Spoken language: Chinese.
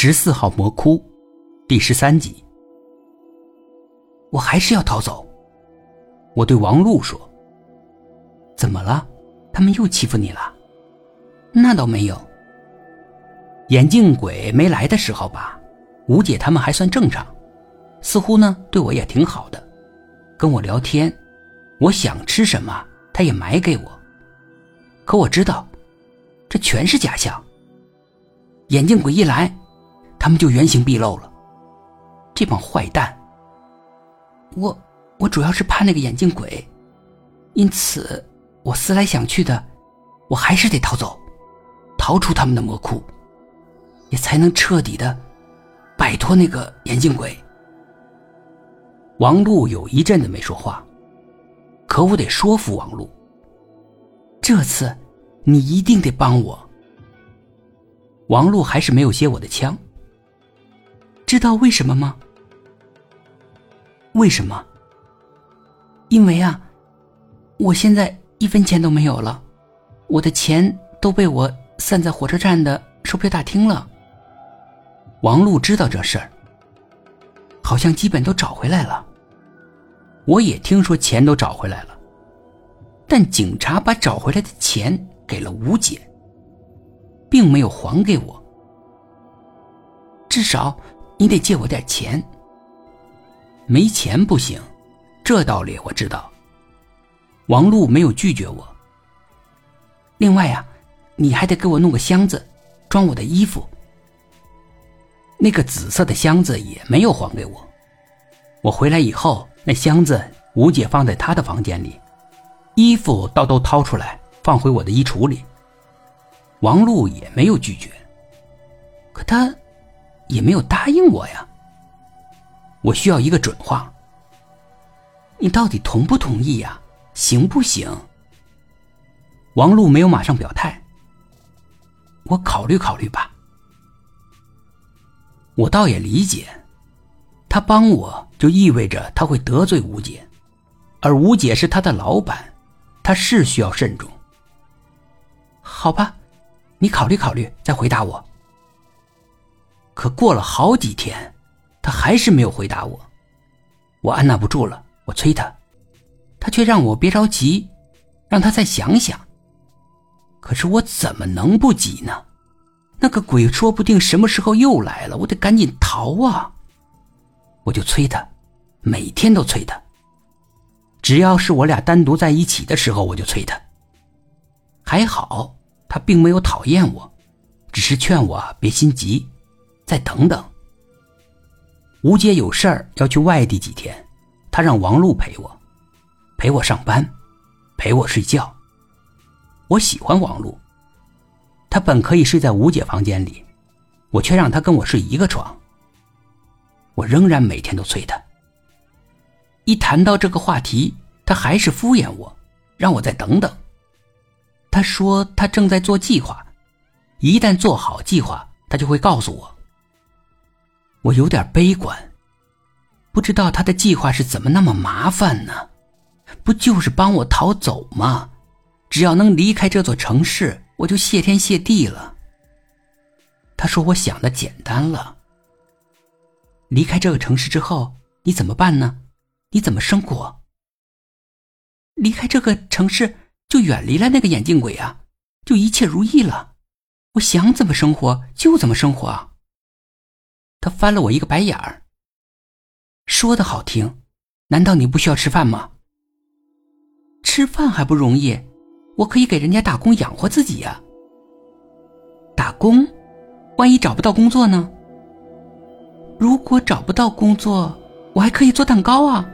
十四号魔窟，第十三集。我还是要逃走。我对王璐说：“怎么了？他们又欺负你了？”那倒没有。眼镜鬼没来的时候吧，吴姐他们还算正常，似乎呢对我也挺好的，跟我聊天，我想吃什么他也买给我。可我知道，这全是假象。眼镜鬼一来。他们就原形毕露了，这帮坏蛋。我我主要是怕那个眼镜鬼，因此我思来想去的，我还是得逃走，逃出他们的魔窟，也才能彻底的摆脱那个眼镜鬼。王璐有一阵子没说话，可我得说服王璐，这次你一定得帮我。王璐还是没有接我的枪。知道为什么吗？为什么？因为啊，我现在一分钱都没有了，我的钱都被我散在火车站的售票大厅了。王璐知道这事儿，好像基本都找回来了。我也听说钱都找回来了，但警察把找回来的钱给了吴姐，并没有还给我，至少。你得借我点钱。没钱不行，这道理我知道。王璐没有拒绝我。另外呀，你还得给我弄个箱子，装我的衣服。那个紫色的箱子也没有还给我。我回来以后，那箱子吴姐放在她的房间里，衣服倒都掏出来放回我的衣橱里。王璐也没有拒绝。可他。也没有答应我呀。我需要一个准话。你到底同不同意呀？行不行？王璐没有马上表态。我考虑考虑吧。我倒也理解，他帮我就意味着他会得罪吴姐，而吴姐是他的老板，他是需要慎重。好吧，你考虑考虑再回答我。可过了好几天，他还是没有回答我。我按捺不住了，我催他，他却让我别着急，让他再想想。可是我怎么能不急呢？那个鬼说不定什么时候又来了，我得赶紧逃啊！我就催他，每天都催他。只要是我俩单独在一起的时候，我就催他。还好，他并没有讨厌我，只是劝我别心急。再等等。吴姐有事儿要去外地几天，她让王璐陪我，陪我上班，陪我睡觉。我喜欢王璐，她本可以睡在吴姐房间里，我却让她跟我睡一个床。我仍然每天都催她。一谈到这个话题，她还是敷衍我，让我再等等。她说她正在做计划，一旦做好计划，她就会告诉我。我有点悲观，不知道他的计划是怎么那么麻烦呢？不就是帮我逃走吗？只要能离开这座城市，我就谢天谢地了。他说：“我想的简单了。离开这个城市之后，你怎么办呢？你怎么生活？离开这个城市，就远离了那个眼镜鬼啊，就一切如意了。我想怎么生活就怎么生活。”他翻了我一个白眼儿。说的好听，难道你不需要吃饭吗？吃饭还不容易，我可以给人家打工养活自己呀。打工，万一找不到工作呢？如果找不到工作，我还可以做蛋糕啊。